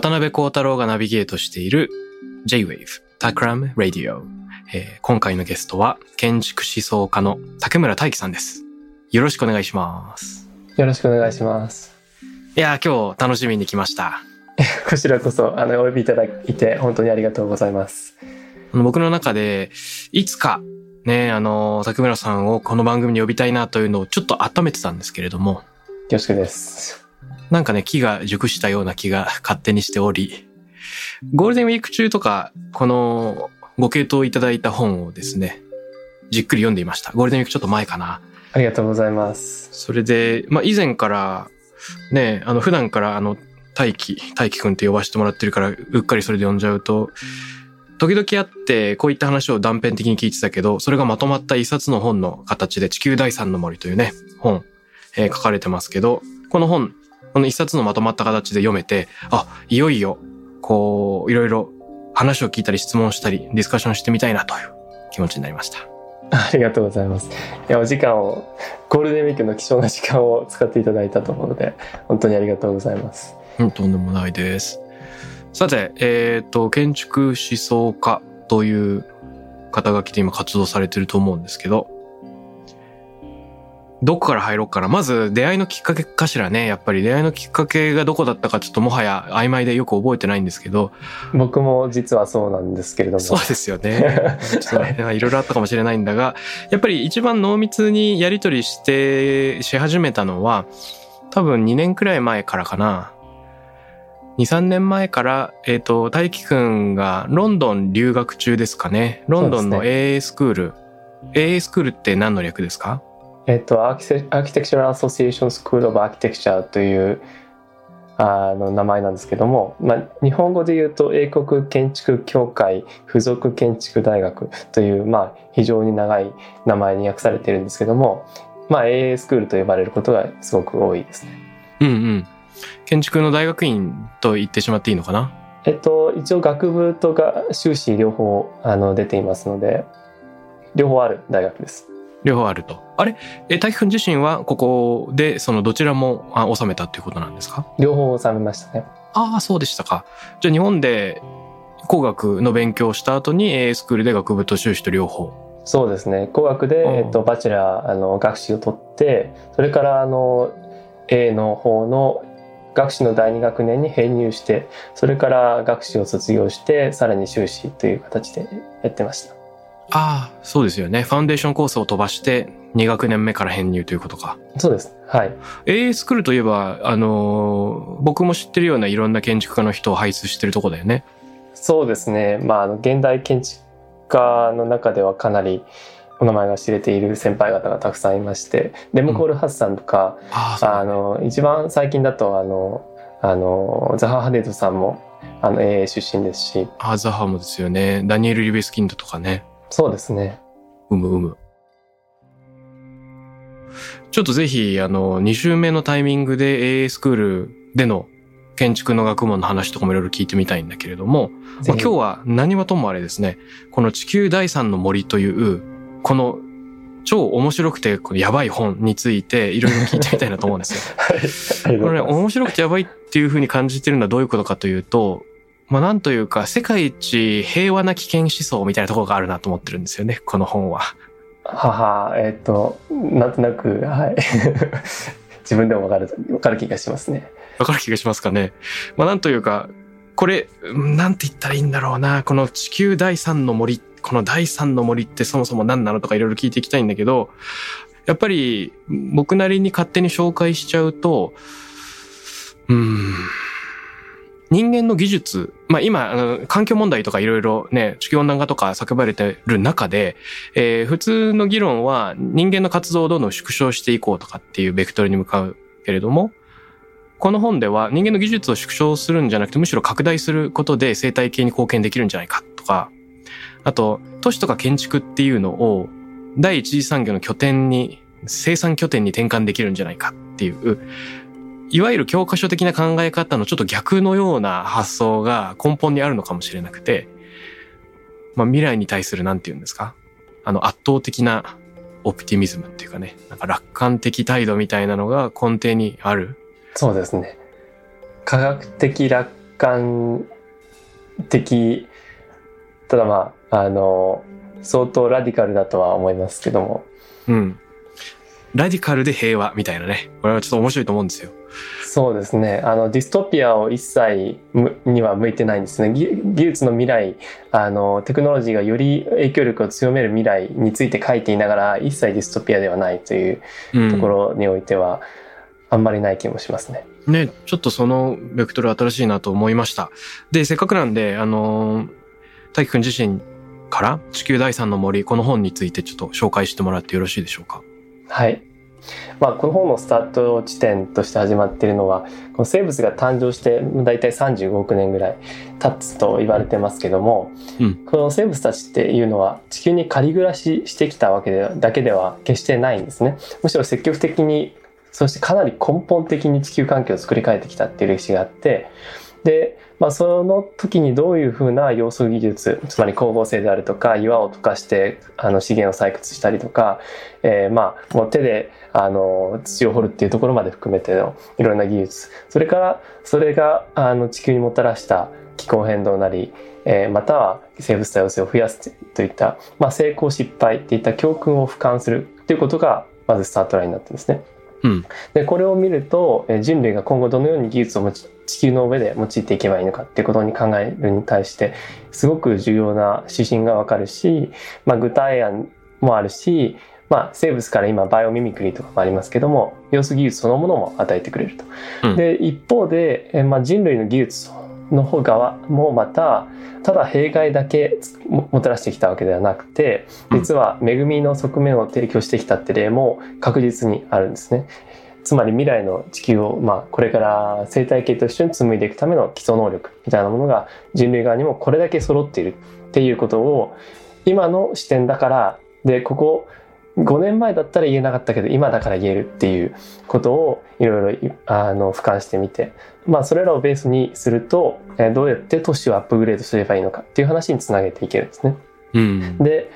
渡辺幸太郎がナビゲートしている J-Wave Takram Radio、えー今回のゲストは建築思想家の竹村大樹さんです。よろしくお願いします。よろしくお願いします。いやー今日楽しみに来ました。こちらこそ、あの、お呼びいただいて、本当にありがとうございます。あの僕の中でいつかね、あの、竹村さんをこの番組に呼びたいなというのをちょっと温めてたんですけれども、よろしくです。なんかね、木が熟したような気が勝手にしており、ゴールデンウィーク中とか、このご系統いただいた本をですね、じっくり読んでいました。ゴールデンウィークちょっと前かな。ありがとうございます。それで、まあ以前から、ね、あの普段からあの、大輝、大輝くんって呼ばせてもらってるから、うっかりそれで呼んじゃうと、時々あって、こういった話を断片的に聞いてたけど、それがまとまった一冊の本の形で、地球第三の森というね、本、えー書かれてますけど、この本、この一冊のまとまった形で読めて、あ、いよいよ、こう、いろいろ話を聞いたり質問したり、ディスカッションしてみたいなという気持ちになりました。ありがとうございます。いや、お時間を、ゴールデンウィークの貴重な時間を使っていただいたと思うので、本当にありがとうございます。うん、とんでもないです。さて、えっ、と、建築思想家という肩書きで今活動されてると思うんですけど、どこから入ろうかな。まず出会いのきっかけかしらね。やっぱり出会いのきっかけがどこだったかちょっともはや曖昧でよく覚えてないんですけど、僕も実はそうなんですけれども。そうですよね。ちょっとね、いろいろあったかもしれないんだが、やっぱり一番濃密にやりとりして、し始めたのは、多分2年くらい前からかな。2、3年前から、えっ、と、大輝くんがロンドン留学中ですかね。ロンドンの AA スクール。AA スクールって何の略ですか？えっと、アーキテアーキテクチャル・アソシエーション・スクール・オブ・アーキテクチャというあの名前なんですけども、まあ、日本語で言うと英国建築協会附属建築大学という、まあ、非常に長い名前に訳されているんですけども、まあ、AA スクールと呼ばれることがすごく多いですね。うんうん。建築の大学院と言ってしまっていいのかな？えっと、一応学部とが修士両方あの出ていますので両方ある大学です。両方あると。あれ？え、大輝くん自身はここでそのどちらもあ収めたっていうことなんですか？両方収めましたね。ああ、そうでしたか。じゃあ日本で工学の勉強をした後に AA スクールで学部と修士と両方。そうですね工学で、うんえっと、バチェラーあの学士を取ってそれからあの A の方の学士の第二学年に編入してそれから学士を卒業してさらに修士という形でやってましたああ、そうですよね。ファウンデーションコースを飛ばして2学年目から編入ということか。そうですはい AA スクールといえば、あのー僕も知ってるようないろんな建築家の人を輩出してるとこだよね。そうですねまああの現代建築家の中ではかなりお名前が知れている先輩方がたくさんいましてレムコール・ハッサンとか、ああ、そうあの一番最近だとあのあのザハ・ハデドさんもあの AA 出身ですしアーザハムですよね。ダニエル・リベスキンドとかね。そうですねうむうむ。ちょっとぜひ、あの、2週目のタイミングで AA スクールでの建築の学問の話とかもいろいろ聞いてみたいんだけれども、まあ、今日は何はともあれですね、この地球第三の森という、この超面白くてこのやばい本についていろいろ聞いてみたいなと思うんですよ。はい、これね。面白くてやばいっていう風に感じてるのはどういうことかというと、まあなんというか世界一平和な危険思想みたいなところがあるなと思ってるんですよね、この本は。母、えっ、と、なんとなく、はい。自分でもわかる、わかる気がしますね。わかる気がしますかね。まあなんというか、これ、なんて言ったらいいんだろうな。この地球第三の森っこの第三の森ってそもそも何なのとかいろいろ聞いていきたいんだけど、やっぱり僕なりに勝手に紹介しちゃうと、うーん、人間の技術、まあ今、あの環境問題とかいろいろね、地球温暖化とか叫ばれてる中で、えー普通の議論は人間の活動をどんどん縮小していこうとかっていうベクトルに向かうけれども、この本では人間の技術を縮小するんじゃなくてむしろ拡大することで生態系に貢献できるんじゃないかとか、あと、都市とか建築っていうのを第一次産業の拠点に、生産拠点に転換できるんじゃないかっていう、いわゆる教科書的な考え方のちょっと逆のような発想が根本にあるのかもしれなくて、まあ未来に対するなんて言うんですか？あの圧倒的なオプティミズムっていうかね、なんか楽観的態度みたいなのが根底にある。そうですね。科学的楽観的、ただまあ、あの、相当ラディカルだとは思いますけども、うん。ラディカルで平和みたいなね。これはちょっと面白いと思うんですよ。そうですね。あの、ディストピアを一切むには向いてないんですね。技技術の未来、あの、テクノロジーがより影響力を強める未来について書いていながら、一切ディストピアではないといううんところにおいては、あんまりない気もしますね。ね、ちょっとそのベクトル新しいなと思いました。で、せっかくなんで、あのー大輝くん自身から地球第三の森、この本についてちょっと紹介してもらってよろしいでしょうか？はい。まあ、この本のスタート地点として始まっているのは、この生物が誕生してだいたい35億年ぐらい経つと言われてますけども、うんこの生物たちっていうのは地球に仮暮らししてきたわけでだけでは決してないんですね。むしろ積極的に、そしてかなり根本的に地球環境を作り変えてきたっていう歴史があって、で、まあ、その時にどういうふうな要素技術つまり光合成であるとか岩を溶かしてあの資源を採掘したりとか、えーまあもう手であの土を掘るっていうところまで含めてのいろんな技術それからそれがあの地球にもたらした気候変動なり、えーまたは生物多様性を増やすといった、まあ、成功失敗っていった教訓を俯瞰するということがまずスタートラインになってですね。うん。でこれを見るとえー人類が今後どのように技術を地球の上で用いていけばいいのかっていうことに考えるに対してすごく重要な指針がわかるし、まあ、具体案もあるし、まあ、生物から今バイオミミクリーとかもありますけども要素技術そのものも与えてくれると。うんで一方で、えーまあ、人類の技術の方側もまたただ弊害だけももたらしてきたわけではなくて実は恵みの側面を提供してきたって例も確実にあるんですね。つまり未来の地球を、まあ、これから生態系と一緒に紡いでいくための基礎能力みたいなものが人類側にもこれだけ揃っているっていうことを今の視点だからでここ5年前だったら言えなかったけど今だから言えるっていうことをいろいろあの俯瞰してみて、まあ、それらをベースにするとえーどうやって都市をアップグレードすればいいのかっていう話につなげていけるんですね。うん。で、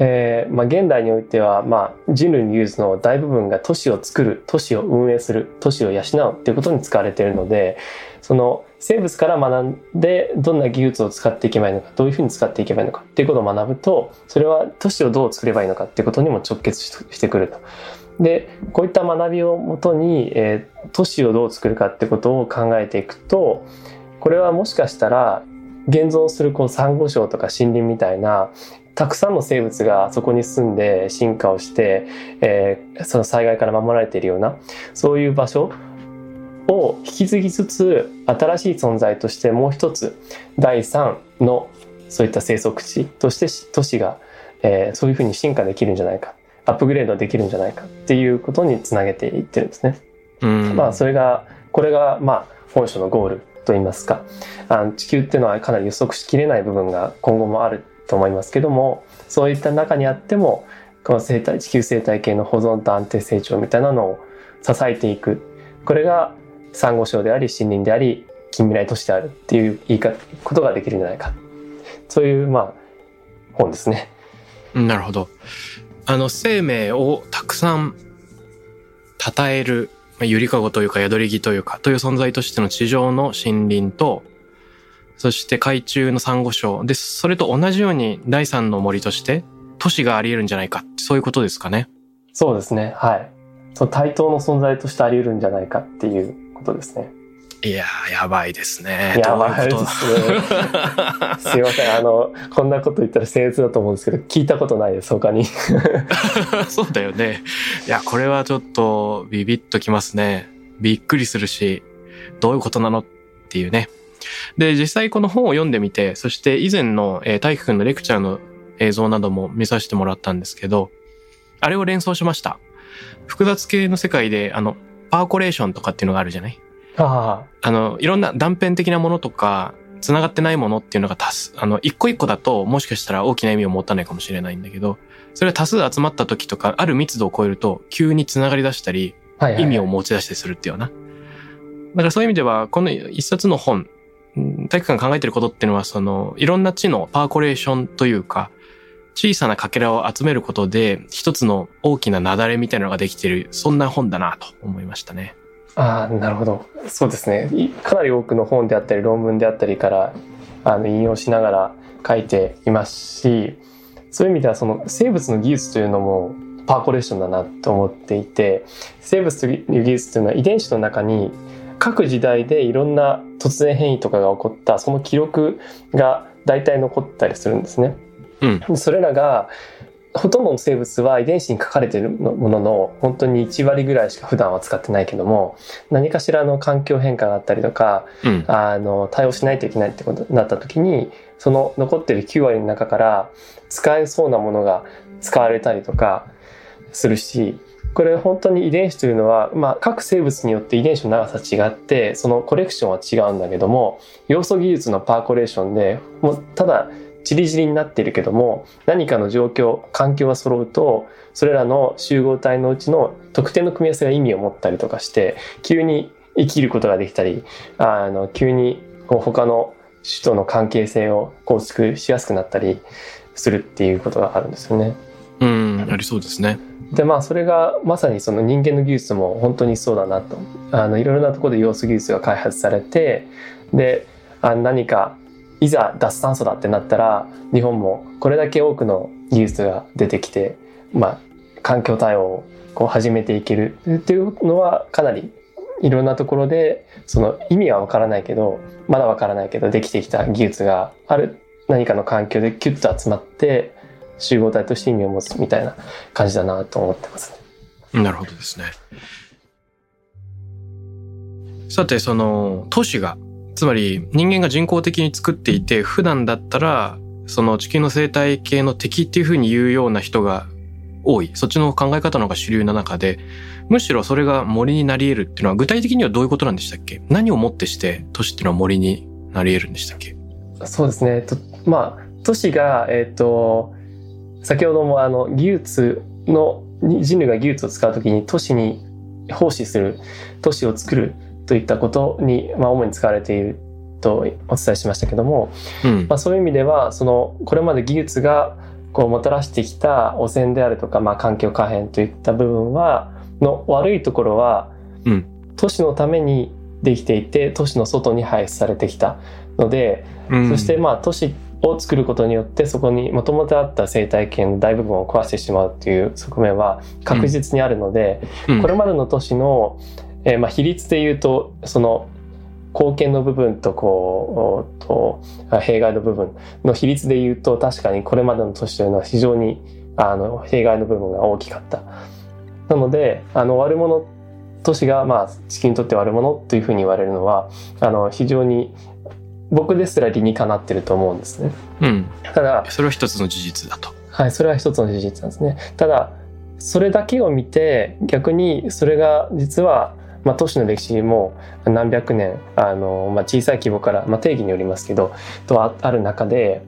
えーまあ、現代においては、まあ、人類の技術の大部分が都市を作る都市を運営する都市を養うっていうことに使われているのでその生物から学んでどんな技術を使っていけばいいのかどういうふうに使っていけばいいのかっていうことを学ぶとそれは都市をどう作ればいいのかっていうことにも直結してくると。でこういった学びをもとに、えー都市をどう作るかってことを考えていくとこれはもしかしたら現存するこうサンゴ礁とか森林みたいなたくさんの生物がそこに住んで進化をして、えーその災害から守られているようなそういう場所を引き継ぎつつ新しい存在としてもう一つ第三のそういった生息地として都市が、えーそういうふうに進化できるんじゃないかアップグレードできるんじゃないかっていうことにつなげていってるんですね。うん。まあそれがこれがまあ本書のゴールといいますかあの地球っていうのはかなり予測しきれない部分が今後もあると思いますけどもそういった中にあってもこの生態地球生態系の保存と安定成長みたいなのを支えていくこれがサンゴ礁であり森林であり近未来都市であるっていう言い方ことができるんじゃないかそういうまあ本ですね。なるほど。あの、生命をたくさん称える、まあ、ゆりかごというか宿り木というか、という存在としての地上の森林と、そして海中のサンゴ礁。で、それと同じように第三の森として都市があり得るんじゃないか。そういうことですかね。そうですねはいその対等の存在としてあり得るんじゃないかっていうことですね。いやー、やばいですね。やばいですね。すいません。あの、こんなこと言ったら僭越だと思うんですけど、聞いたことないです、他に。そうだよね。いや、これはちょっとビビッときますね。びっくりするし、どういうことなの？っていうね。で、実際この本を読んでみて、そして以前の、えー、大輝くんのレクチャーの映像なども見させてもらったんですけど、あれを連想しました。複雑系の世界で、あの、パーコレーションとかっていうのがあるじゃない？ああの、いろんな断片的なものとか、繋がってないものっていうのが多数、あの、一個一個だともしかしたら大きな意味を持たないかもしれないんだけど、それが多数集まった時とか、ある密度を超えると、急に繋がり出したり、意味を持ち出したりするっていうような。だからそういう意味では、この一冊の本、うん体育館が考えてることっていうのは、その、いろんな知のパーコレーションというか、小さなかけらを集めることで、一つの大きな雪崩みたいなのができている、そんな本だなと思いましたね。ああ、なるほど。そうですね。いかなり多くの本であったり、論文であったりから、あの、引用しながら書いていますし、そういう意味では、その生物の技術というのも、パーコレーションだなと思っていて、生物という技術というのは遺伝子の中に、各時代でいろんな突然変異とかが起こった、その記録が大体残ったりするんですね。うん。それらがほとんどの生物は遺伝子に書かれているものの本当に1割ぐらいしか普段は使ってないけども何かしらの環境変化があったりとかうん。あの対応しないといけないってことになった時にその残っている9割の中から使えそうなものが使われたりとかするしこれ本当に遺伝子というのは、まあ、各生物によって遺伝子の長さ違ってそのコレクションは違うんだけども要素技術のパーコレーションでもうただチリチリになっているけども何かの状況環境が揃うとそれらの集合体のうちの特定の組み合わせが意味を持ったりとかして急に生きることができたりあの急にこう他の種との関係性を構築しやすくなったりするっていうことがあるんですよね。うん。ありそうですね。でまあそれがまさにその人間の技術も本当にそうだなと。あのいろいろなところで要素技術が開発されてであ何かいざ脱炭素だってなったら日本もこれだけ多くの技術が出てきて、まあ、環境対応をこう始めていける。っていうのはかなりいろんなところでその意味はわからないけどまだわからないけどできてきた技術がある。何かの環境でキュッと集まって集合体として意味を持つみたいな感じだなと思ってますね。なるほどですね。さて、その、都市が、つまり人間が人工的に作っていて、普段だったら、その地球の生態系の敵っていうふうに言うような人が多い。そっちの考え方の方が主流な中で、むしろそれが森になり得るっていうのは具体的にはどういうことなんでしたっけ？何をもってして都市っていうのは森になり得るんでしたっけ？そうですね。とまあ都市がえっ、と先ほどもあの技術の人類が技術を使うときに都市に奉仕する都市を作るといったことに、まあ、主に使われているとお伝えしましたけども、うんま。あ、そういう意味ではそのこれまで技術がこうもたらしてきた汚染であるとか、まあ、環境可変といった部分はの悪いところは、うん都市のためにできていて都市の外に排出されてきたので、うんそしてまあ都市を作ることによってそこにもともとあった生態系の大部分を壊してしまうっていう側面は確実にあるので、うんこれまでの都市の、えーまあ比率で言うとその貢献の部分とこうとあ弊害の部分の比率で言うと確かにこれまでの都市というのは非常にあの弊害の部分が大きかった。なのであの悪者都市がまあ地球にとって悪者というふうに言われるのはあの非常に僕ですら理にかなってると思うんですね。うん。ただ、それは一つの事実だと。はい、それは一つの事実なんですね。ただ、それだけを見て、逆にそれが実は、まあ、都市の歴史も何百年、あの、まあ、小さい規模から、まあ、定義によりますけど、とあある中で、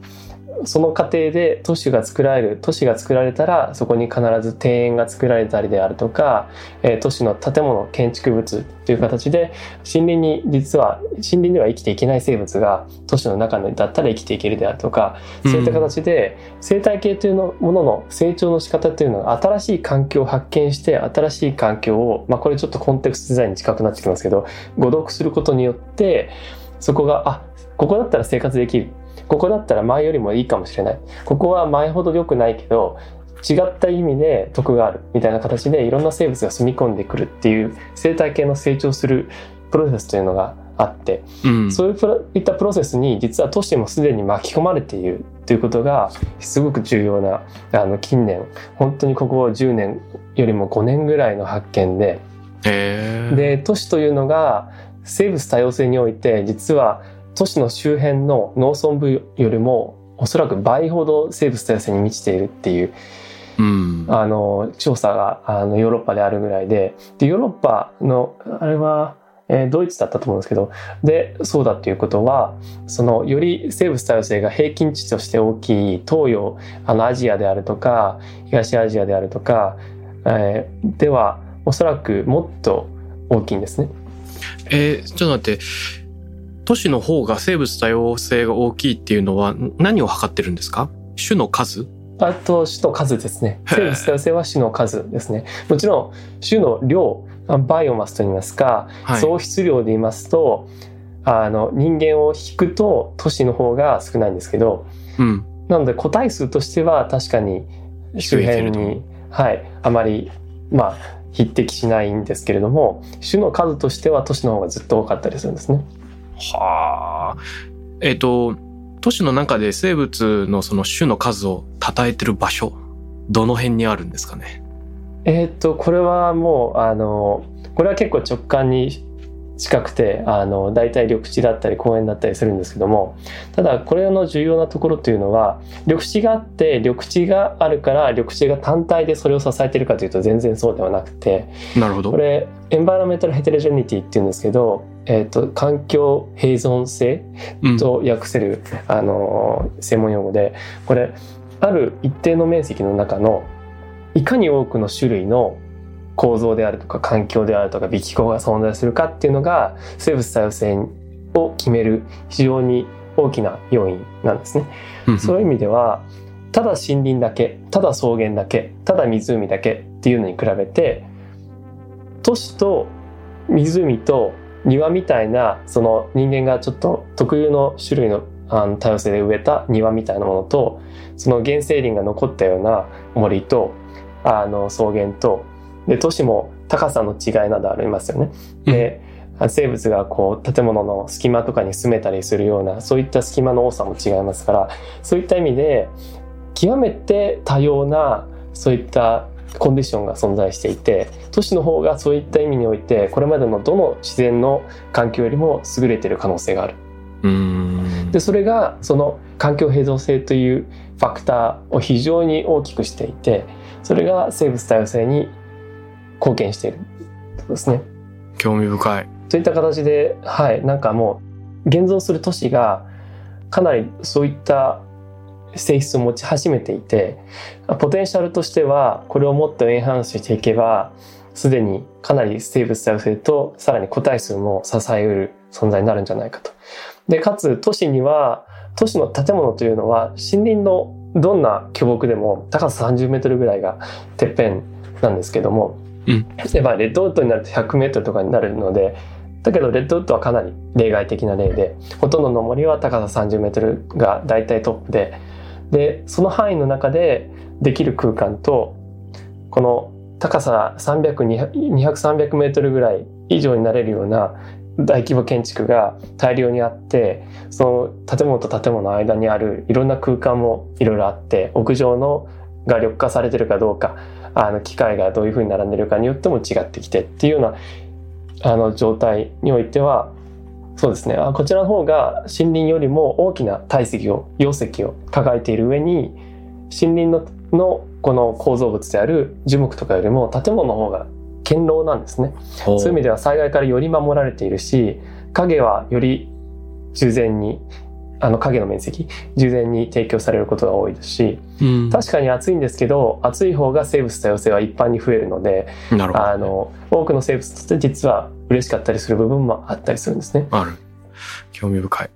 その過程で都市が作られる、都市が作られたら、そこに必ず庭園が作られたりであるとか、え都市の建物、建築物という形で、森林に実は、森林では生きていけない生物が都市の中だったら生きていけるであるとか、そういった形で生態系というのものの成長の仕方というのが新しい環境を発見して新しい環境を、まあ、これちょっとコンテクストデザインに近くなってきますけど誤読することによってそこがあここだったら生活できる。ここだったら前よりもいいかもしれないここは前ほど良くないけど違った意味で得があるみたいな形でいろんな生物が住み込んでくるっていう生態系の成長するプロセスというのがあって、うん。そういったプロセスに実は都市もすでに巻き込まれているということがすごく重要なあの近年本当にここ10年よりも5年ぐらいの発見でへえ。で都市というのが生物多様性において実は都市の周辺の農村部よりもおそらく倍ほど生物多様性に満ちているっていううん。あの調査があのヨーロッパであるぐらいででヨーロッパのあれは、えードイツだったと思うんですけどでそうだっていうことはそのより生物多様性が平均値として大きい東洋あのアジアであるとか東アジアであるとか、えーではおそらくもっと大きいんですね。えーちょっと待って。都市の方が生物多様性が大きいっていうのは何を測ってるんですか？種の数？あと種の数ですね。生物多様性は種の数ですね。もちろん種の量、あバイオマスといいますか、はい。総出量で言いますとあの人間を引くと都市の方が少ないんですけどうん。なので個体数としては確かに周辺に、はい、あまりまあ匹敵しないんですけれども種の数としては都市の方がずっと多かったりするんですね。はあ。えっ、と、都市の中で生物のその種の数を称えてる場所、どの辺にあるんですかね？えーっとこれはもうあのこれは結構直感に近くてあの大体緑地だったり公園だったりするんですけどもただこれの重要なところというのは緑地があって緑地があるから緑地が単体でそれを支えているかというと全然そうではなくてなるほどこ。れエンバイロメンタルヘテロジェニティっていうんですけど、えーっと環境併存性うん。と訳せる、あの専門用語でこれある一定の面積の中のいかに多くの種類の構造であるとか環境であるとか微気候が存在するかっていうのが生物多様性を決める非常に大きな要因なんですね。うんそういう意味ではただ森林だけただ草原だけただ湖だけっていうのに比べて都市と湖と庭みたいなその人間がちょっと特有の種類のあの多様性で植えた庭みたいなものとその原生林が残ったような森とあの草原とで都市も高さの違いなどありますよね。で、生物がこう建物の隙間とかに住めたりするようなそういった隙間の多さも違いますからそういった意味で極めて多様なそういったコンディションが存在していて都市の方がそういった意味においてこれまでのどの自然の環境よりも優れている可能性がある。でそれがその環境平等性というファクターを非常に大きくしていてそれが生物多様性に貢献しているというですね。興味深い。といった形ではいなんかもう現存する都市がかなりそういった性質を持ち始めていてポテンシャルとしてはこれをもっとエンハンスしていけばすでにかなり生物多様性とさらに個体数も支えうる存在になるんじゃないかと。でかつ都市には都市の建物というのは森林のどんな巨木でも高さ30メートルぐらいがてっぺんなんですけども、うんでまあレッドウッドになると100メートルとかになるのでだけどレッドウッドはかなり例外的な例でほとんどの森は高さ30メートルが大体トップででその範囲の中でできる空間とこの高さ300200-300メートルぐらい以上になれるような大規模建築が大量にあってその建物と建物の間にあるいろんな空間もいろいろあって屋上のが緑化されてるかどうかあの機械がどういうふうに並んでるかによっても違ってきてっていうようなあの状態においてはそうですねあこちらの方が森林よりも大きな体積を容積を抱えている上に森林ののこの構造物である樹木とかよりも建物の方が堅牢なんですね。ほそういう意味では災害からより守られているし影はより従前にあの影の面積従前に提供されることが多いですしうん。確かに暑いんですけど暑い方が生物多様性は一般に増えるので。あの多くの生物として実は嬉しかったりする部分もあったりするんですね。ある。興味深い。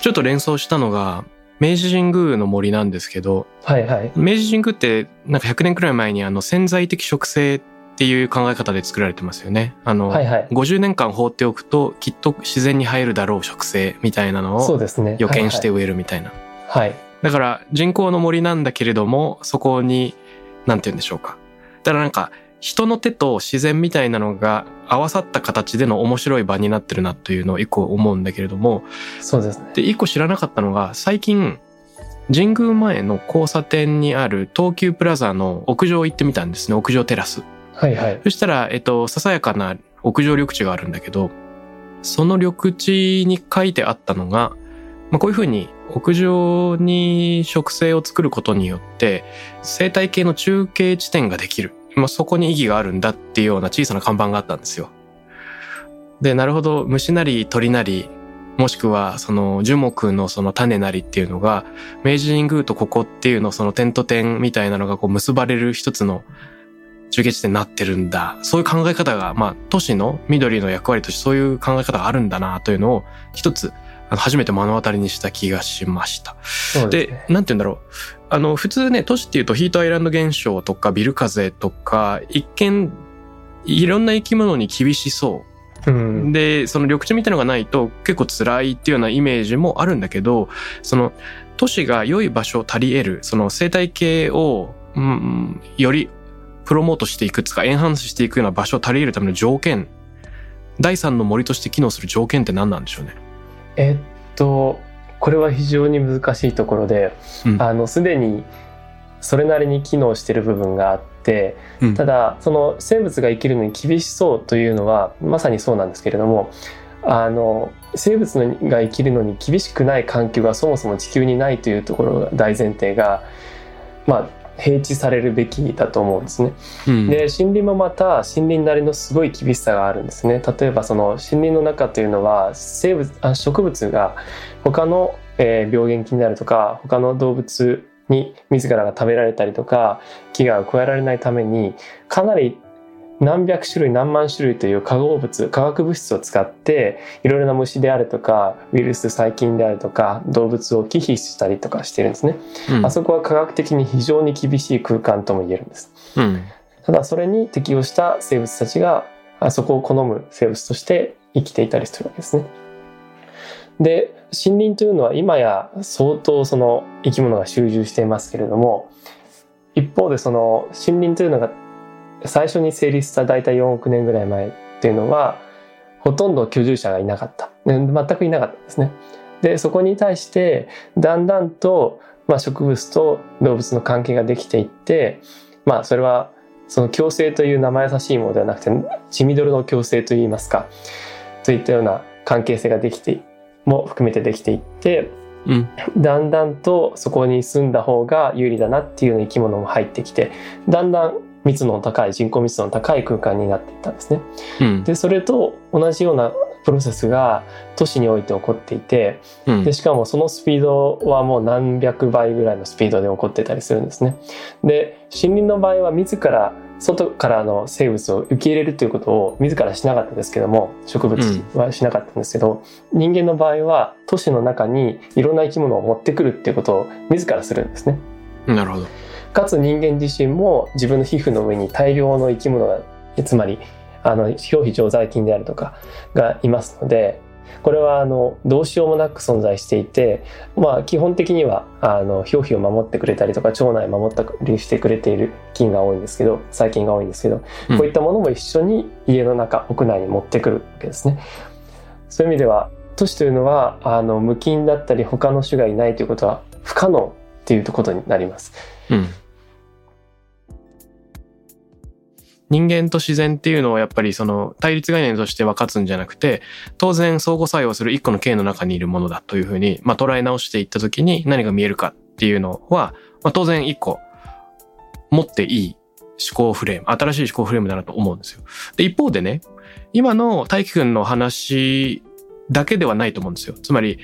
ちょっと連想したのが、明治神宮の森なんですけど、はいはい明治神宮ってなんか100年くらい前にあの潜在的植生っていう考え方で作られてますよね。あの、はいはい50年間放っておくときっと自然に生えるだろう植生みたいなのをそうですね予見して植えるみたいな。はいはいだから人工の森なんだけれども、そこに、なんて言うんでしょうか。だからなんか、人の手と自然みたいなのが合わさった形での面白い場になってるなというのを一個思うんだけれども、そうですね。で、一個知らなかったのが、最近、神宮前の交差点にある東急プラザの屋上行ってみたんですね。屋上テラス。はいはい。そしたら、えっと、ささやかな屋上緑地があるんだけど、その緑地に書いてあったのが、まあ、こういうふうに屋上に植生を作ることによって生態系の中継地点ができる。まあ、そこに意義があるんだっていうような小さな看板があったんですよ。で、なるほど、虫なり鳥なり、もしくはその樹木のその種なりっていうのが、明治神宮とここっていうのその点と点みたいなのがこう結ばれる一つの中継地点になってるんだ。そういう考え方が、まあ、都市の緑の役割としてそういう考え方があるんだなというのを一つ、初めて目の当たりにした気がしました。でね。なんて言うんだろう。あの、普通ね、都市っていうとヒートアイランド現象とかビル風とか、一見、いろんな生き物に厳しそううん。で、その緑地みたいなのがないと結構辛いっていうようなイメージもあるんだけど、その都市が良い場所を足り得る、その生態系を、うん、よりプロモートしていくつか、エンハンスしていくような場所を足り得るための条件、第三の森として機能する条件って何なんでしょうね？えっと、これは非常に難しいところで、うん。あの、すでにそれなりに機能している部分があって、うん。ただ、その生物が生きるのに厳しそうというのは、まさにそうなんですけれども、あの、生物のが生きるのに厳しくない環境がそもそも地球にないというところが大前提が、まあ、平地されるべきだと思うんですね。うんで森林もまた森林なりのすごい厳しさがあるんですね例えばその森林の中というのは生物あ植物が他の、えー病原菌であるとか他の動物に自らが食べられたりとか危害を加えられないためにかなり何百種類何万種類という化合物化学物質を使っていろいろな虫であるとかウイルス細菌であるとか動物を忌避したりとかしてるんですね、うん。あそこは科学的に非常に厳しい空間とも言えるんです。うん。ただそれに適応した生物たちがあそこを好む生物として生きていたりするわけですね。で森林というのは今や相当その生き物が集中していますけれども一方でその森林というのが最初に成立した大体4億年ぐらい前っていうのはほとんど居住者がいなかったね全くいなかったんですね。でそこに対してだんだんと、まあ、植物と動物の関係ができていってまあそれはその共生という生優しいものではなくて血みどろの共生といいますかといったような関係性ができても含めてできていってうんだんだんとそこに住んだ方が有利だなっていうような生き物も入ってきてだんだん密度の高い人口密度の高い空間になっていったんですね。うんでそれと同じようなプロセスが都市において起こっていてうんでしかもそのスピードはもう何百倍ぐらいのスピードで起こってたりするんですね。で森林の場合は自ら外からの生物を受け入れるということを自らしなかったですけども植物はしなかったんですけど、人間の場合は都市の中にいろんな生き物を持ってくるっていうことを自らするんですね。なるほど。かつ人間自身も自分の皮膚の上に大量の生き物がつまりあの表皮常在菌であるとかがいますのでこれはあのどうしようもなく存在していて、まあ、基本的にはあの表皮を守ってくれたりとか腸内を守ったりしてくれている菌が多いんですけど細菌が多いんですけど、うんこういったものも一緒に家の中屋内に持ってくるわけですね。そういう意味では都市というのはあの無菌だったり他の種がいないということは不可能っていうことになります。うん。人間と自然っていうのはやっぱりその対立概念として分かつんじゃなくて当然相互作用する一個の形の中にいるものだというふうに、まあ、捉え直していった時に何が見えるかっていうのは、まあ、当然一個持っていい思考フレーム新しい思考フレームだなと思うんですよ。で一方でね今の大輝くんの話だけではないと思うんですよ。つまり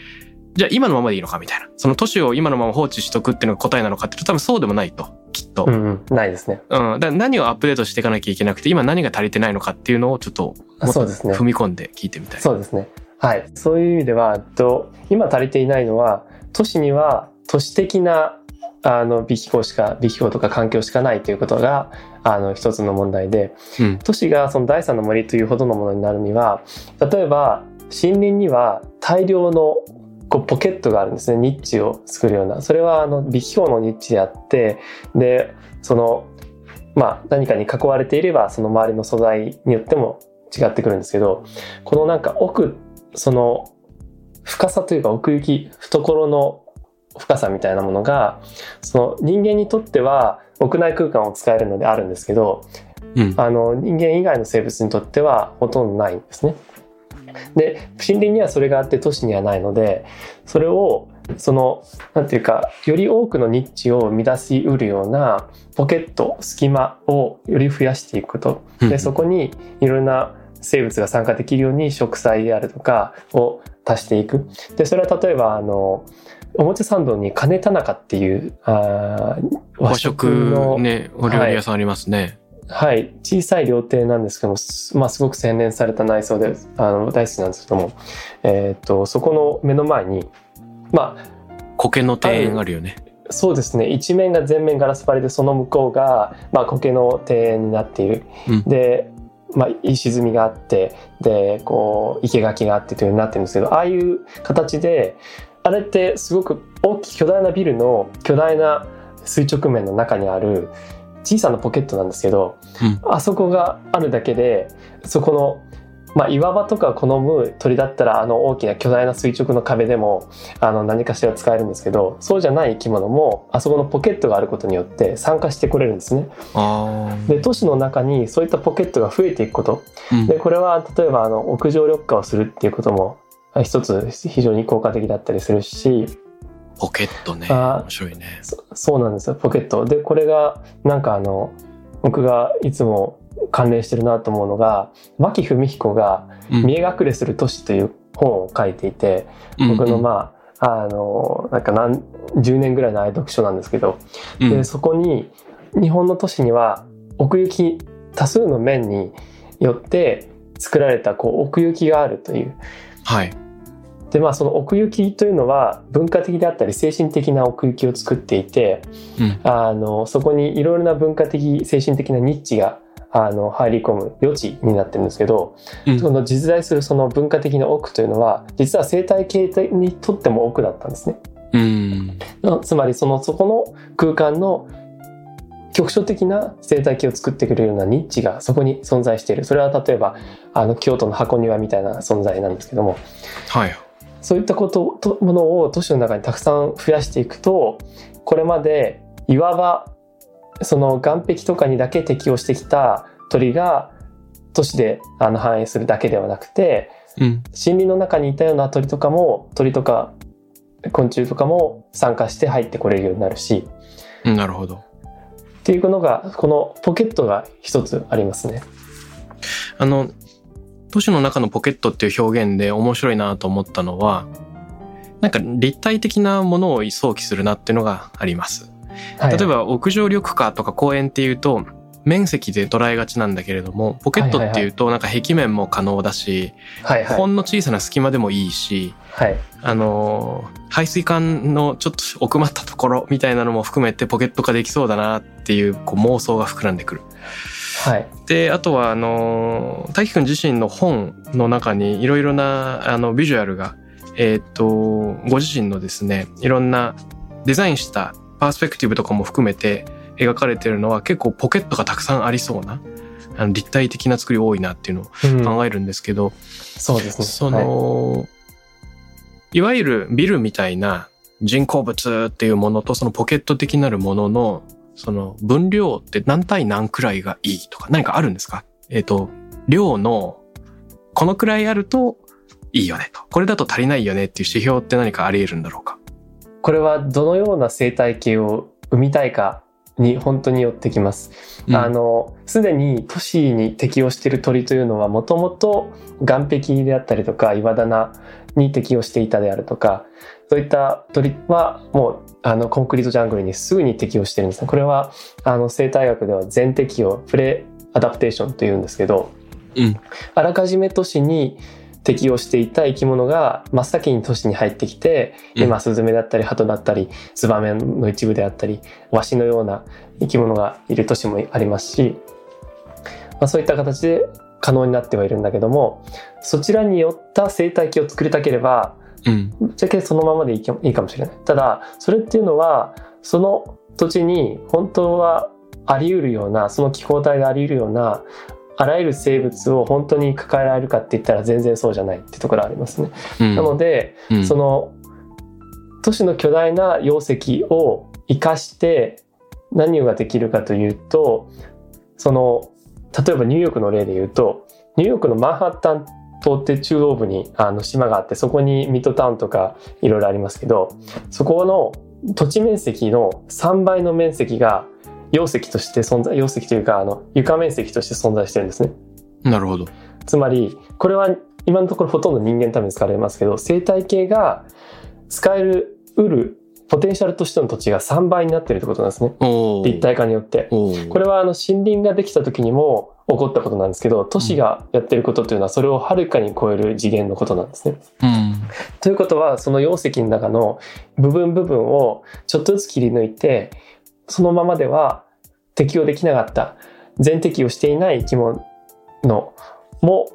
じゃあ今のままでいいのかみたいな。その都市を今のまま放置しとくっていうのが答えなのかっていうと多分そうでもないと。きっと。うんうん、ないですね。うん。だ何をアップデートしていかなきゃいけなくて、今何が足りてないのかっていうのをちょっと、あもっとそうですね踏み込んで聞いてみたい。そうですね。はい。そういう意味では、と今足りていないのは、都市には都市的なあの微気候しか、微気候とか環境しかないということが、あの一つの問題で、うん。都市がその第三の森というほどのものになるには、例えば森林には大量のこうポケットがあるんですね。ニッチを作るような。それはあの微気候のニッチであって、で、その、まあ、何かに囲われていればその周りの素材によっても違ってくるんですけどこのなんか奥その深さというか奥行き懐の深さみたいなものがその人間にとっては屋内空間を使えるのであるんですけど、うんあの人間以外の生物にとってはほとんどないんですね。で森林にはそれがあって都市にはないのでそれをそのなんていうかより多くのニッチを乱しうるようなポケット隙間をより増やしていくこと。うん。でそこにいろんな生物が参加できるように植栽であるとかを足していく。でそれは例えばあの表参道に金田中っていうあー和食の、ね、お料理屋さんありますね。はい、小さい料亭なんですけども、すまあ、すごく洗練された内装であの大好きなんですけども、えー、とそこの目の前にま苔の庭園あるよね。あそうですね。一面が全面ガラス張りでその向こうが、まあ、苔の庭園になっている、うん。で、まあ、石積みがあってでこう生垣があってというようになってるんですけどああいう形であれってすごく大きい巨大なビルの巨大な垂直面の中にある小さなポケットなんですけど、うん。あそこがあるだけでそこの、まあ、岩場とか好む鳥だったらあの大きな巨大な垂直の壁でもあの何かしら使えるんですけどそうじゃない生き物もあそこのポケットがあることによって参加してくれるんですね。で都市の中にそういったポケットが増えていくこと。うん。でこれは例えばあの屋上緑化をするっていうこともあ一つ非常に効果的だったりするしポケットね。あ面白いね。そそうなんですよポケットでこれがなんかあの僕がいつも関連してるなと思うのが牧文彦がうん「見え隠れする都市」という本を書いていて僕のまああのなんか何10年ぐらいの愛読書なんですけどうんうんでそこに日本の都市には奥行き多数の面によって作られたこう奥行きがあるというはい。でまあその奥行きというのは文化的であったり精神的な奥行きを作っていてうんあのそこにいろいろな文化的精神的なニッチがあの入り込む余地になってるんですけど、うんその実在するその文化的な奥というのは実は生態系にとっても奥だったんですね。うん。つまりそのそこの空間の局所的な生態系を作ってくれるようなニッチがそこに存在しているそれは例えばあの京都の箱庭みたいな存在なんですけどもはい。そういったこととものを都市の中にたくさん増やしていくとこれまでいわばその岸壁とかにだけ適応してきた鳥が都市であの繁栄するだけではなくてうん。森林の中にいたような鳥とかも鳥とか昆虫とかも参加して入ってこれるようになるしうんなるほど。っていうのがこのポケットが一つありますね。あの、都市の中のポケットっていう表現で面白いなと思ったのは、なんか立体的なものを想起するなっていうのがあります。はい例えば屋上緑化とか公園っていうと、面積で捉えがちなんだけれども、ポケットっていうとなんか壁面も可能だし、はいはいほんの小さな隙間でもいいし、はいあのー排水管のちょっと奥まったところみたいなのも含めてポケット化できそうだなっていうこう妄想が膨らんでくる。はい。で、あとは、あのくん自身の本の中にいろいろな、あの、ビジュアルが、えーっと、ご自身のですね、いろんなデザインしたパースペクティブとかも含めて描かれてるのは結構ポケットがたくさんありそうな、あの立体的な作り多いなっていうのをうん。考えるんですけど、そうですね。そはい。の、い、わゆるビルみたいな人工物っていうものとそのポケット的なるもののその分量って何対何くらいがいいとか何かあるんですか？えっ、と、量のこのくらいあるといいよねと。これだと足りないよねっていう指標って何かあり得るんだろうか？これはどのような生態系を生みたいかに本当によってきます。うんあのすでに都市に適応している鳥というのはもともと岸壁であったりとか岩棚に適応していたであるとかそういった鳥はもうあのコンクリートジャングルにすぐに適応してるんですね。これはあの生態学では全適応プレアダプテーションというんですけど、うんあらかじめ都市に適応していた生き物が真っ先に都市に入ってきて、うん今スズメだったりハトだったりツバメの一部であったりワシのような生き物がいる都市もありますし、まあ、そういった形で可能になってはいるんだけどもそちらによった生態系を作りたければうん。ぶっちゃけそのままでいいかいいかもしれないただそれっていうのはその土地に本当はあり得るようなその気候帯であり得るようなあらゆる生物を本当に抱えられるかって言ったら全然そうじゃないってところありますね。うんなので、うんその都市の巨大な容石を生かして何ができるかというとその例えばニューヨークの例で言うとニューヨークのマンハッタン島って中央部にあの島があってそこにミッドタウンとかいろいろありますけどそこの土地面積の3倍の面積が容石として存在容石というかあの床面積として存在してるんですね。なるほど。つまりこれは今のところほとんど人間のために使われますけど生態系が使えるうるポテンシャルとしての土地が3倍になってるってことなんですね立体化によって。これはあの森林ができた時にも起こったことなんですけど都市がやってることというのはそれをはるかに超える次元のことなんですね。うん。ということはその容石の中の部分部分をちょっとずつ切り抜いてそのままでは適応できなかった全適応していない生き物も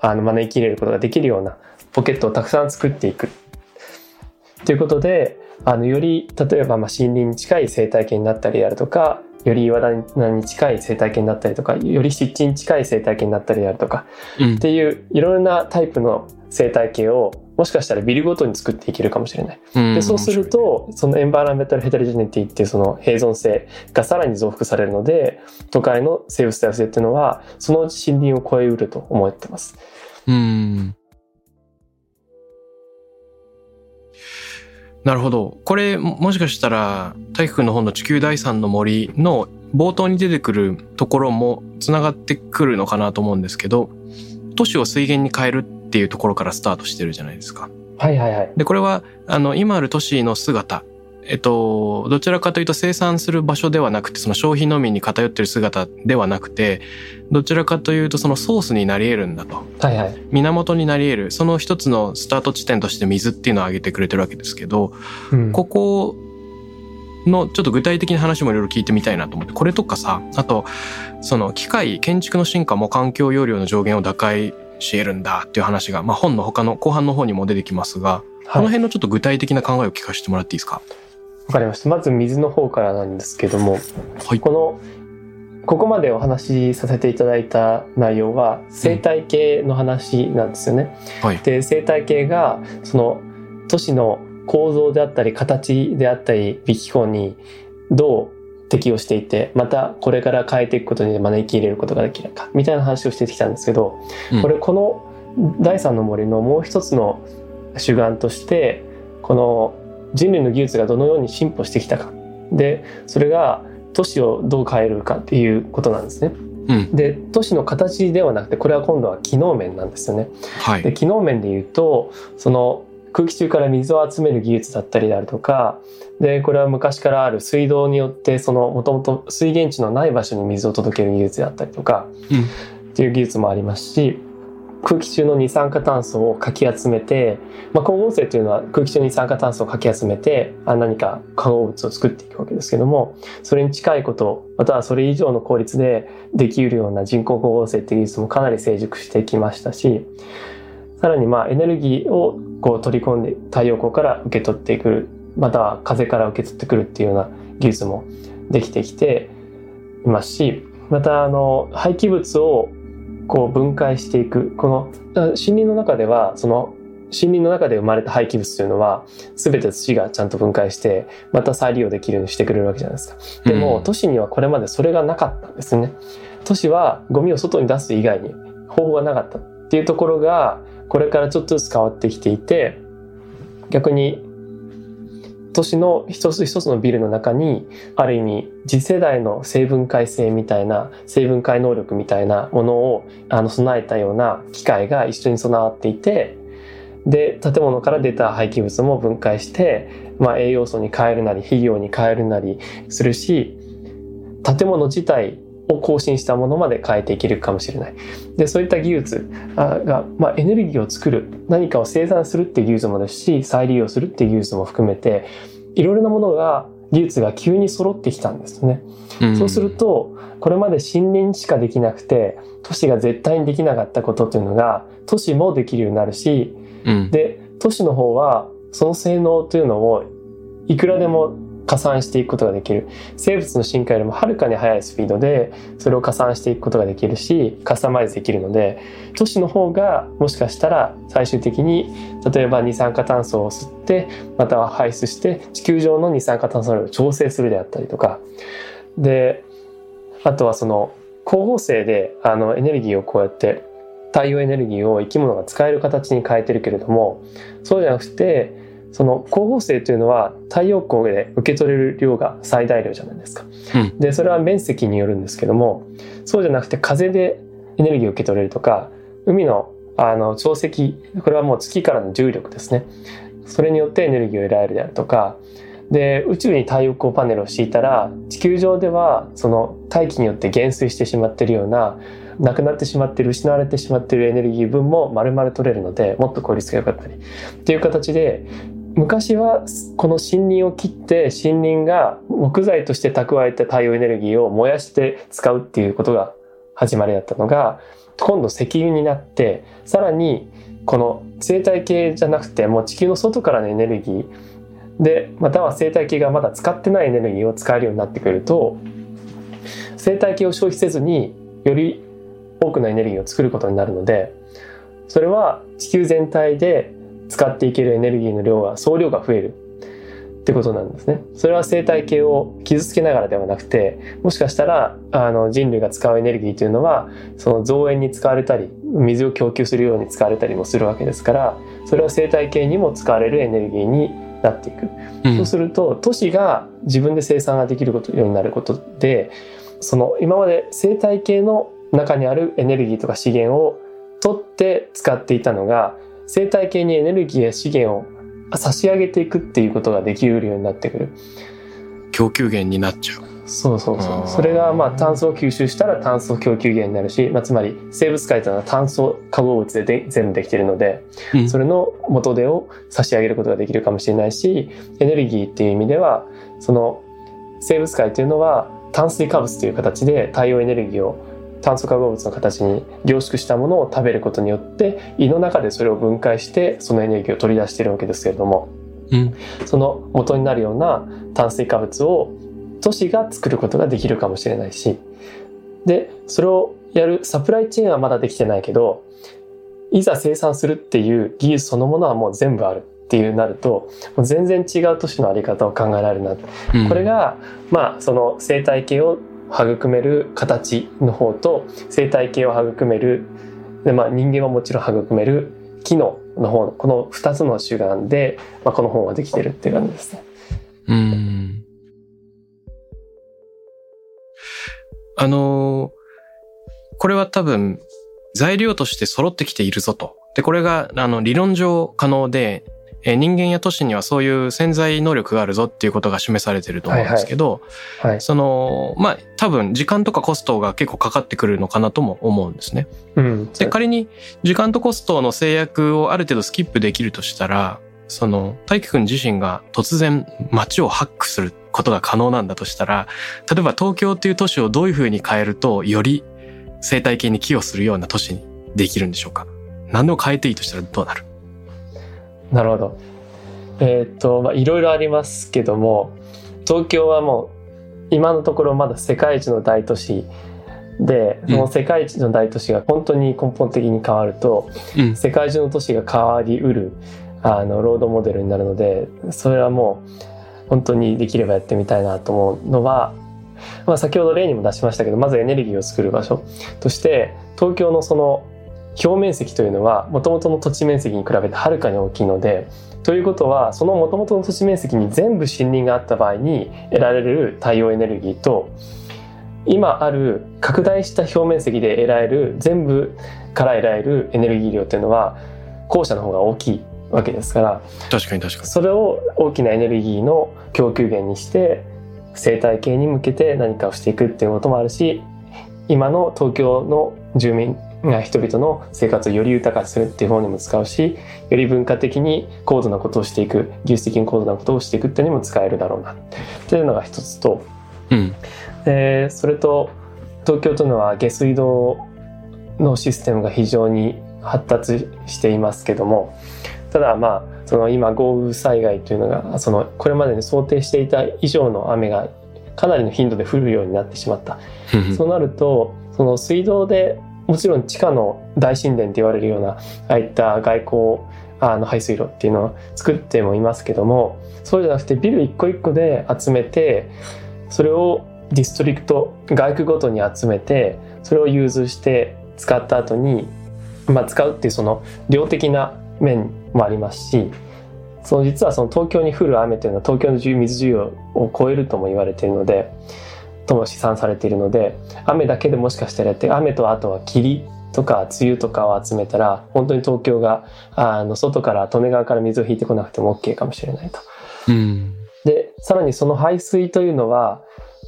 あの招き入れることができるようなポケットをたくさん作っていく。ということであのより例えばまあ森林に近い生態系になったりであるとかより岩棚に近い生態系になったりとかより湿地に近い生態系になったりであるとかうん。っていういろいろなタイプの生態系をもしかしたらビルごとに作っていけるかもしれない。うんでそうするとそのエンバーラメンタルヘテロジェネティっていうその併存性がさらに増幅されるので都会の生物多様性っていうのはそのうち森林を超えうると思ってます。うん。なるほど。これ、ももしかしたら、大輝くんの本の地球第三の森の冒頭に出てくるところも繋がってくるのかなと思うんですけど、都市を水源に変えるっていうところからスタートしてるじゃないですか。はいはいはい。で、これは、あの、今ある都市の姿、えっと、どちらかというと生産する場所ではなくて、その消費のみに偏ってる姿ではなくて、どちらかというとそのソースになり得るんだと。はいはい。源になり得る、その一つのスタート地点として水っていうのを挙げてくれてるわけですけど、うんここのちょっと具体的な話もいろいろ聞いてみたいなと思って、これとかさ、あと、その機械、建築の進化も環境容量の上限を打開し得るんだっていう話が、まあ本の他の後半の方にも出てきますが、このはい。辺のちょっと具体的な考えを聞かせてもらっていいですか？わかりました。まず水の方からなんですけども、はい。このここまでお話しさせていただいた内容は生態系の話なんですよね。はい。で生態系がその都市の構造であったり形であったり微気候にどう適応していてまたこれから変えていくことに招き入れることができるかみたいな話をしてきたんですけど、うんこれこの第三の森のもう一つの主眼としてこの人類の技術がどのように進歩してきたかでそれが都市をどう変えるかっていうことなんですね。うん。で都市の形ではなくてこれは今度は機能面なんですよね。はい。で機能面で言うとその空気中から水を集める技術だったりであるとかでこれは昔からある水道によってそのもともと水源地のない場所に水を届ける技術であったりとか、うん。っていう技術もありますし空気中の二酸化炭素をかき集めて、まあ、光合成というのは空気中の二酸化炭素をかき集めてあ何か化合物を作っていくわけですけどもそれに近いことまたはそれ以上の効率でできるような人工光合成っていう技術もかなり成熟してきましたしさらにまあエネルギーをこう取り込んで太陽光から受け取ってくるまたは風から受け取ってくるっていうような技術もできてきていますしまたあの廃棄物をこう分解していくこのあ森林の中ではその森林の中で生まれた廃棄物というのは全て土がちゃんと分解してまた再利用できるようにしてくれるわけじゃないですか。でも、うん都市にはこれまでそれがなかったんですね。都市はゴミを外に出す以外に方法がなかったっていうところがこれからちょっとずつ変わってきていて逆に都市の一つ一つのビルの中にある意味次世代の生分解性みたいな生分解能力みたいなものをあの備えたような機械が一緒に備わっていてで建物から出た廃棄物も分解して、まあ、栄養素に変えるなり肥料に変えるなりするし建物自体を更新したものまで変えていけるかもしれない。でそういった技術あが、まあ、エネルギーを作る何かを生産するっていう技術もですし再利用するっていう技術も含めていろいろなものが技術が急に揃ってきたんですね。んそうするとこれまで森林しかできなくて都市が絶対にできなかったことというのが都市もできるようになるしうん。で都市の方はその性能というのをいくらでも加算していくことができる。生物の進化よりもはるかに速いスピードでそれを加算していくことができるしカスタマイズできるので都市の方がもしかしたら最終的に例えば二酸化炭素を吸ってまたは排出して地球上の二酸化炭素量を調整するであったりとか。であとはその光合成であのエネルギーをこうやって太陽エネルギーを生き物が使える形に変えてるけれどもそうじゃなくてその光合成というのは太陽光で受け取れる量が最大量じゃないですか。うん。でそれは面積によるんですけどもそうじゃなくて風でエネルギーを受け取れるとか海のあの潮汐これはもう月からの重力ですね。それによってエネルギーを得られるであるとか。で宇宙に太陽光パネルを敷いたら地球上ではその大気によって減衰してしまっているようななくなってしまっている失われてしまっているエネルギー分も丸々取れるのでもっと効率が良かったり。っていう形で昔はこの森林を切って森林が木材として蓄えた太陽エネルギーを燃やして使うっていうことが始まりだったのが今度石油になってさらにこの生態系じゃなくてもう地球の外からのエネルギーでまたは生態系がまだ使ってないエネルギーを使えるようになってくると生態系を消費せずにより多くのエネルギーを作ることになるのでそれは地球全体で使っていけるエネルギーの量が総量が増えるってことなんですね。それは生態系を傷つけながらではなくてもしかしたらあの人類が使うエネルギーというのはその増塩に使われたり水を供給するように使われたりもするわけですからそれは生態系にも使われるエネルギーになっていく。うんそうすると都市が自分で生産ができることようになることでその今まで生態系の中にあるエネルギーとか資源を取って使っていたのが生態系にエネルギーや資源を差し上げていくっていうことができるようになってくる。供給源になっちゃう。そうそうそう。それがまあ炭素を吸収したら炭素供給源になるし、まあ、つまり生物界というのは炭素化合物でで全部できているので、うんそれの元手を差し上げることができるかもしれないしエネルギーっていう意味ではその生物界というのは炭水化物という形で太陽エネルギーを炭素化合物の形に凝縮したものを食べることによって胃の中でそれを分解してそのエネルギーを取り出しているわけですけれども。うん。その元になるような炭水化物を都市が作ることができるかもしれないし。でそれをやるサプライチェーンはまだできてないけどいざ生産するっていう技術そのものはもう全部あるっていうなると全然違う都市のあり方を考えられるなうん。これがまあその生態系を育める形の方と生態系を育めるで、まあ、人間はもちろん育める機能の方のこの2つの主眼で、まあ、この本はできてるっていう感じですね。うん。あのこれは多分材料として揃ってきているぞと。で、これがあの理論上可能で、えー人間や都市にはそういう潜在能力があるぞっていうことが示されてると思うんですけど、はい。その、まあ多分時間とかコストが結構かかってくるのかなとも思うんですね。うん。で、仮に時間とコストの制約をある程度スキップできるとしたら、その、大輝くん自身が突然街をハックすることが可能なんだとしたら、例えば東京っていう都市をどういう風に変えると、より生態系に寄与するような都市にできるんでしょうか何でも変えていいとしたらどうなるなるほど。えーっと、まあ、いろいろありますけども、東京はもう、今のところまだ世界一の大都市で、その世界一の大都市が本当に根本的に変わると、うん。世界中の都市が変わりうる、あの、ロードモデルになるので、それはもう、本当にできればやってみたいなと思うのは、まあ、先ほど例にも出しましたけどまずエネルギーを作る場所として東京のその表面積というのはもともとの土地面積に比べてはるかに大きいのでということはそのもともとの土地面積に全部森林があった場合に得られる太陽エネルギーと今ある拡大した表面積で得られる全部から得られるエネルギー量というのは後者の方が大きいわけですから確かに確かに。それを大きなエネルギーの供給源にして生態系に向けて何かをしていくっていうこともあるし今の東京の住民が人々の生活をより豊かにするっていう方にも使うしより文化的に高度なことをしていく技術的に高度なことをしていくっていうのにも使えるだろうなっていうのが一つとうん。でそれと東京というのは下水道のシステムが非常に発達していますけどもただまあその今豪雨災害というのがそのこれまでに想定していた以上の雨がかなりの頻度で降るようになってしまった。そうなるとその水道でもちろん地下の大神殿って言われるようなああいった外交あの排水路っていうのを作ってもいますけどもそうじゃなくてビル一個一個で集めてそれをディストリクト外区ごとに集めてそれを融通して使った後に、まあ、使うっていうその量的な面もありますしその実はその東京に降る雨というのは東京の水需要を超えるとも言われているのでとも試算されているので雨だけでもしかしたらやって雨とあとは霧とか梅雨とかを集めたら本当に東京があの外から利根川から水を引いてこなくても OK かもしれないと。うん。でさらにその排水というのは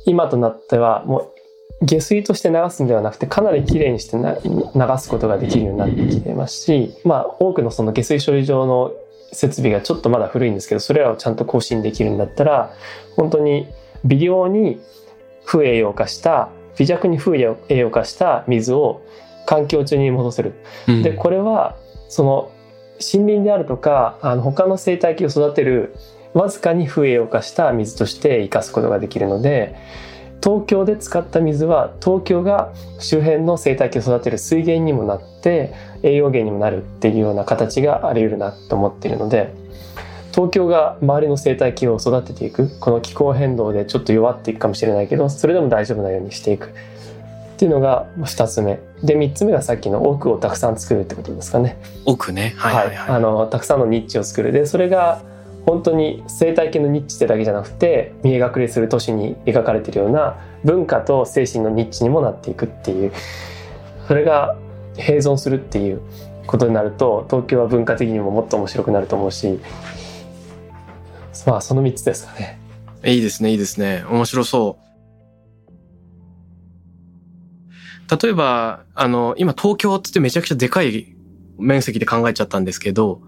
今となってはもう下水として流すんではなくてかなりきれいにしてな流すことができるようになってきていますし、まあ、多くのその下水処理場の設備がちょっとまだ古いんですけどそれらをちゃんと更新できるんだったら本当に微量に不栄養化した微弱に不栄養化した水を環境中に戻せる。うんでこれはその森林であるとかあの他の生態系を育てるわずかに不栄養化した水として生かすことができるので東京で使った水は東京が周辺の生態系を育てる水源にもなって栄養源にもなるっていうような形があり得るなと思っているので東京が周りの生態系を育てていくこの気候変動でちょっと弱っていくかもしれないけどそれでも大丈夫なようにしていくっていうのが2つ目で3つ目がさっきの奥をたくさん作るってことですかね。奥ね。はいはいはい。あのたくさんのニッチを作るでそれが本当に生態系のニッチってだけじゃなくて見え隠れする都市に描かれているような文化と精神のニッチにもなっていくっていうそれが併存するっていうことになると東京は文化的にももっと面白くなると思うしまあその3つですかね。いいですね、いいですね。面白そう。例えば、あの、今東京ってめちゃくちゃでかい面積で考えちゃったんですけど、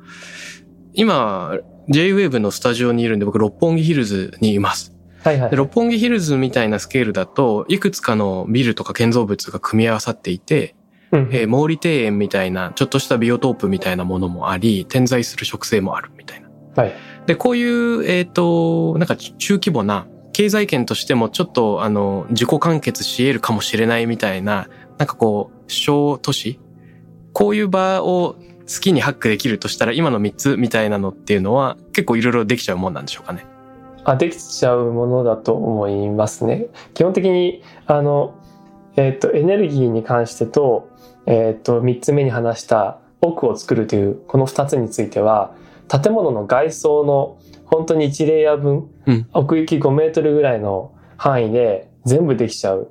今、J-Wave のスタジオにいるんで僕六本木ヒルズにいます。はいはいで、六本木ヒルズみたいなスケールだと、いくつかのビルとか建造物が組み合わさっていて、うんえー毛利庭園みたいな、ちょっとしたビオトープみたいなものもあり、点在する植生もあるみたいな。はいで、こういう、えっ、と、なんか中規模な、経済圏としてもちょっと、あの、自己完結し得るかもしれないみたいな、なんかこう、小都市？こういう場を好きにハックできるとしたら、今の3つみたいなのっていうのは、結構いろいろできちゃうもんなんでしょうかね。あできちゃうものだと思いますね。基本的にあの、えっとエネルギーに関してと,、えっと3つ目に話した奥を作るというこの2つについては建物の外装の本当に1レイヤー分、うん奥行き5メートルぐらいの範囲で全部できちゃう。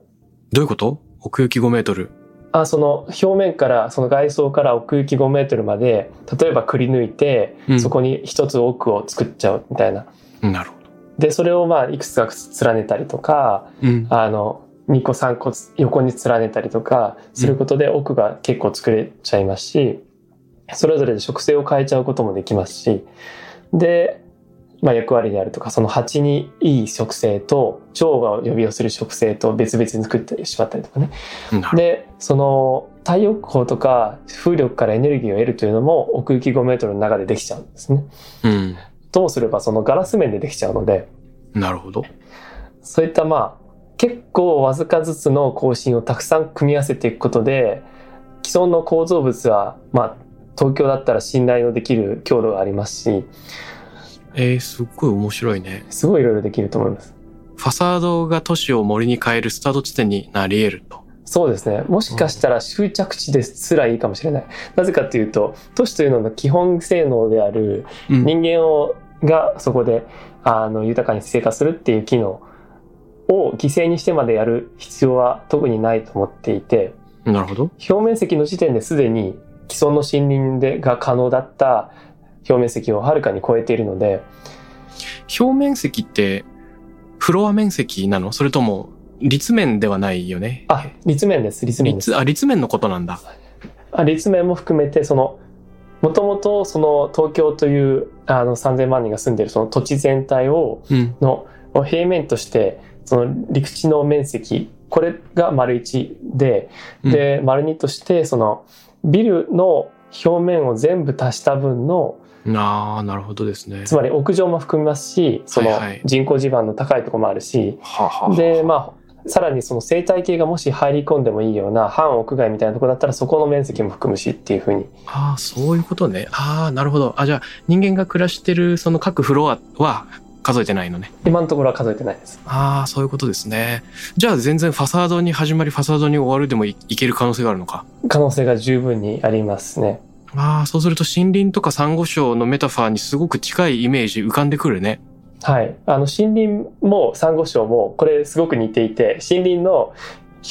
どういうこと？奥行き5メートル。あその表面からその外装から奥行き5メートルまで例えばくり抜いて、うんそこに一つ奥を作っちゃうみたいな。なるほど。でそれをまあいくつか連ねたりとかうん。あの2個3個横に連ねたりとかすることで奥が結構作れちゃいますし、それぞれで植生を変えちゃうこともできますしで、まあ、役割であるとかその蜂にいい植生と蝶が呼び寄せる植生と別々に作ってしまったりとかね。でその太陽光とか風力からエネルギーを得るというのも奥行き5メートルの中でできちゃうんですね。うん。ともすればそのガラス面でできちゃうのでなるほど。そういったまあ結構わずかずつの更新をたくさん組み合わせていくことで既存の構造物はまあ東京だったら信頼のできる強度がありますしえー、すっごい面白いね。すごいいろいろできると思います。ファサードが都市を森に変えるスタート地点になり得ると。そうですね。もしかしたら終着地ですらいいかもしれない。なぜかというと都市というのの基本性能であるうん人間をがそこであの豊かに生活するっていう機能を犠牲にしてまでやる必要は特にないと思っていてなるほど。表面積の時点ですでに既存の森林でが可能だった表面積をはるかに超えているので表面積って、フロア面積なの？それとも、立面ではないよね？あ立面です立面です立、あ、立面のことなんだ。あ立面も含めてそのもともとその東京というあの3000万人が住んでいるその土地全体をうん。の平面としてその陸地の面積これが丸1で、で丸2としてそのビルの表面を全部足した分のああ、なるほどですね。つまり屋上も含みますしその人工地盤の高いところもあるし、はあはあはあでまあさらにその生態系がもし入り込んでもいいような半屋外みたいなところだったらそこの面積も含むしっていうふうにああ、そういうことね。ああ、なるほど。あ、じゃあ人間が暮らしてるその各フロアは数えてないのね。今のところは数えてないです。ああ、そういうことですね。じゃあ全然ファサードに始まりファサードに終わるでもいいける可能性があるのか。可能性が十分にありますね。ああ、そうすると森林とかサンゴ礁のメタファーにすごく近いイメージ浮かんでくるね。はい。あの、森林もサンゴ礁も、これすごく似ていて、森林の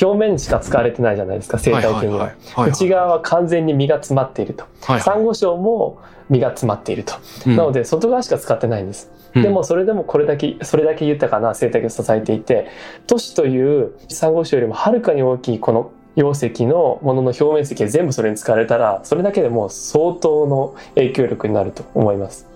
表面しか使われてないじゃないですか、生態系には。はいはい内側は完全に実が詰まっていると。はいサンゴ礁も実が詰まっていると。うんなので、外側しか使ってないんです。うんでも、それでもこれだけ、それだけ豊かな生態系を支えていて、都市というサンゴ礁よりもはるかに大きいこの容積のものの表面積が全部それに使われたら、それだけでもう相当の影響力になると思います。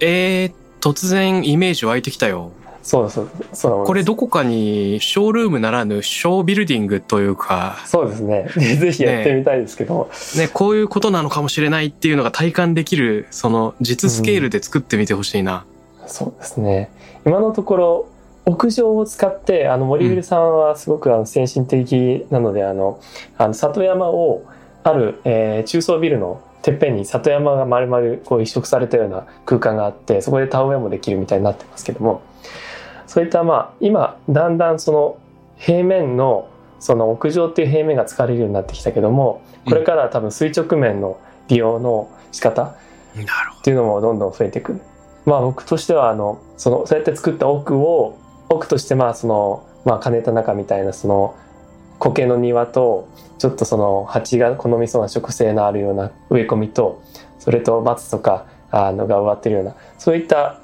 えー、突然イメージ湧いてきたよ。そうそうそうこれどこかにショールームならぬショービルディングというか、そうですね。ぜひやってみたいですけど、ね、こういうことなのかもしれないっていうのが体感できる、その実スケールで作ってみてほしいな。そうですね。今のところ、屋上を使って、あの、森ビルさんはすごくあの先進的なので、あの、あの里山を、ある、えー中層ビルのてっぺんに里山が丸々こう移植されたような空間があって、そこで田植えもできるみたいになってますけども、そういったまあ、今、だんだんその平面の、その屋上っていう平面が使われるようになってきたけども、これからは多分垂直面の利用の仕方、っていうのもどんどん増えてくる。まあ僕としてはあのそのそうやって作った奥を奥としてまあそのまあ金田中みたいなその苔の庭とちょっとその蜂が好みそうな植生のあるような植え込みとそれと松とかあのが植わってるようなそういった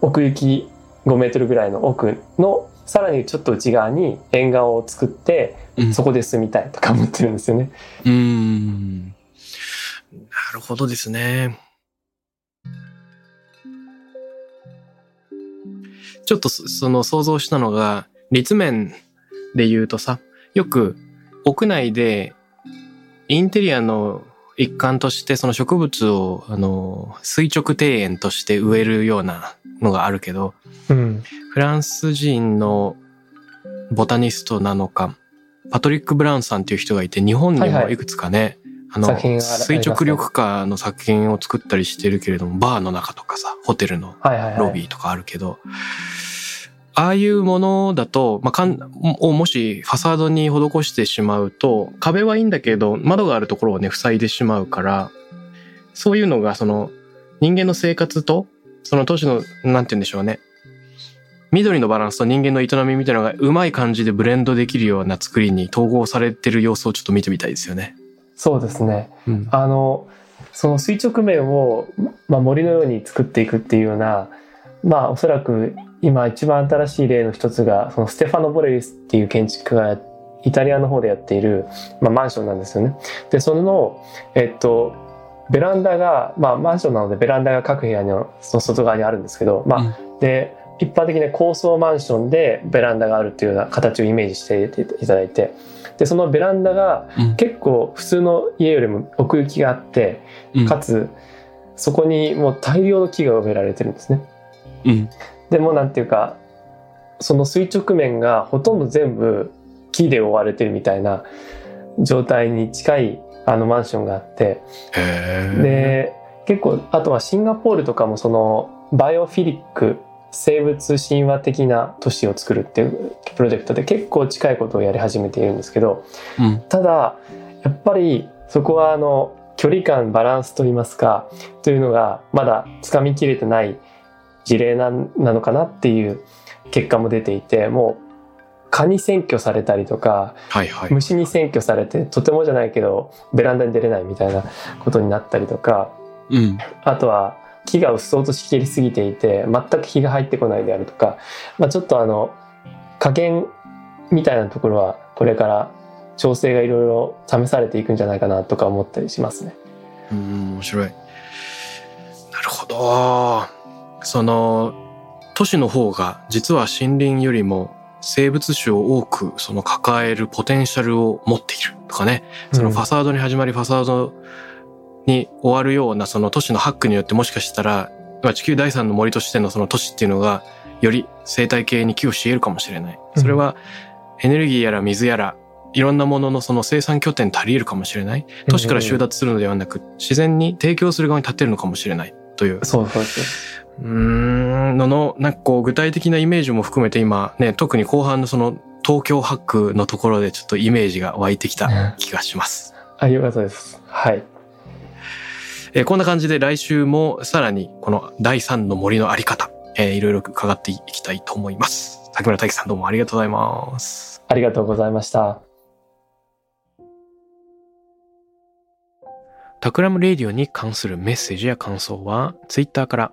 奥行き5メートルぐらいの奥のさらにちょっと内側に縁側を作って。そこで住みたいとか思ってるんですよね。うん。なるほどですね。ちょっとそその想像したのが、立面で言うとさ、よく屋内でインテリアの一環としてその植物をあの垂直庭園として植えるようなのがあるけど、うん、フランス人のボタニストなのか、パトリック・ブラウンさんっていう人がいて、日本にはいはいもいくつかね、あの作品がある垂直緑化の作品を作ったりしてるけれども、バーの中とかさ、ホテルのはいはいはい。ロビーとかあるけど、ああいうものだと、まあ、かん、をもしファサードに施してしまうと、壁はいいんだけど、窓があるところをね、塞いでしまうから、そういうのが、その、人間の生活と、その都市の、なんて言うんでしょうね。緑のバランスと人間の営みみたいなのがうまい感じでブレンドできるような作りに統合されてる様子をちょっと見てみたいですよね。そうですね。うん。あのその垂直面を、まあ、森のように作っていくっていうようなまあおそらく今一番新しい例の一つがそのステファノ・ボレリスっていう建築家がイタリアの方でやっている、まあ、マンションなんですよね。でそのえっとベランダが、まあ、マンションなのでベランダが各部屋のその外側にあるんですけど、まあで一般的な高層マンションでベランダがあるっていうような形をイメージしていただいてでそのベランダがうん結構普通の家よりも奥行きがあってうんかつそこにもう大量の木が植えられてるんですね。うん。でもなんていうかその垂直面がほとんど全部木で覆われてるみたいな状態に近いあのマンションがあってで結構あとはシンガポールとかもそのバイオフィリック生物神話的な都市を作るっていうプロジェクトで結構近いことをやり始めているんですけどうん。ただやっぱりそこはあの距離感バランスといいますかというのがまだつかみきれてない事例ななのかなっていう結果も出ていてもう蚊に占拠されたりとかはいはい。虫に占拠されてとてもじゃないけどベランダに出れないみたいなことになったりとかうん。あとは木がうっそうとしきりすぎていて全く日が入ってこないであるとか、まあ、ちょっとあの加減みたいなところはこれから調整がいろいろ試されていくんじゃないかなとか思ったりしますね。うん、面白い。なるほど。その、都市の方が実は森林よりも生物種を多くその抱えるポテンシャルを持っているとかね。そのファサードに始まりファサードに終わるようなその都市のハックによってもしかしたら、まあ、地球第三の森としてのその都市っていうのがより生態系に寄与し得るかもしれない。それはエネルギーやら水やらいろんなもののその生産拠点足り得るかもしれない。都市から収奪するのではなく、自然に提供する側に立てるのかもしれないという。そうそうです。うーん、のの、なんかこう具体的なイメージも含めて今ね、特に後半のその東京ハックのところでちょっとイメージが湧いてきた気がします。あ、よかったです。はい。えーこんな感じで来週もさらにこの第三の森のあり方、えーいろいろ伺っていきたいと思います。竹村大樹さんどうもありがとうございます。ありがとうございました。 Takram Radio に関するメッセージや感想は、ツイッターから、